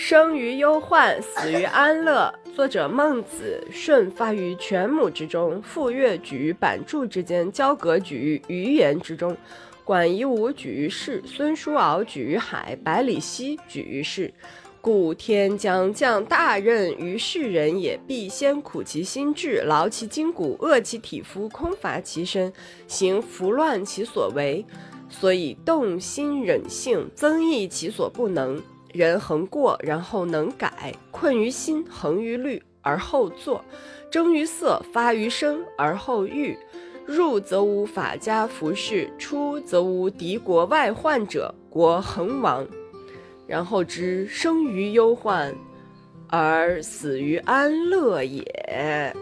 生于忧患，死于安乐。作者孟子，舜发于犬母之中，傅说举于版筑之间，焦葛举于鱼言之中，管夷吾举于市，孙叔敖举于海，百里奚举于市。故天将降大任于世人也，必先苦其心志，劳其筋骨，饿其体肤，空乏其身，行拂乱其所为。所以动心忍性，增益其所不能。人恒过，然后能改；困于心，恒于虑，而后作；征于色，发于声，而后喻。入则无法家服饰，出则无敌国外患者，国恒亡。然后知生于忧患，而死于安乐也。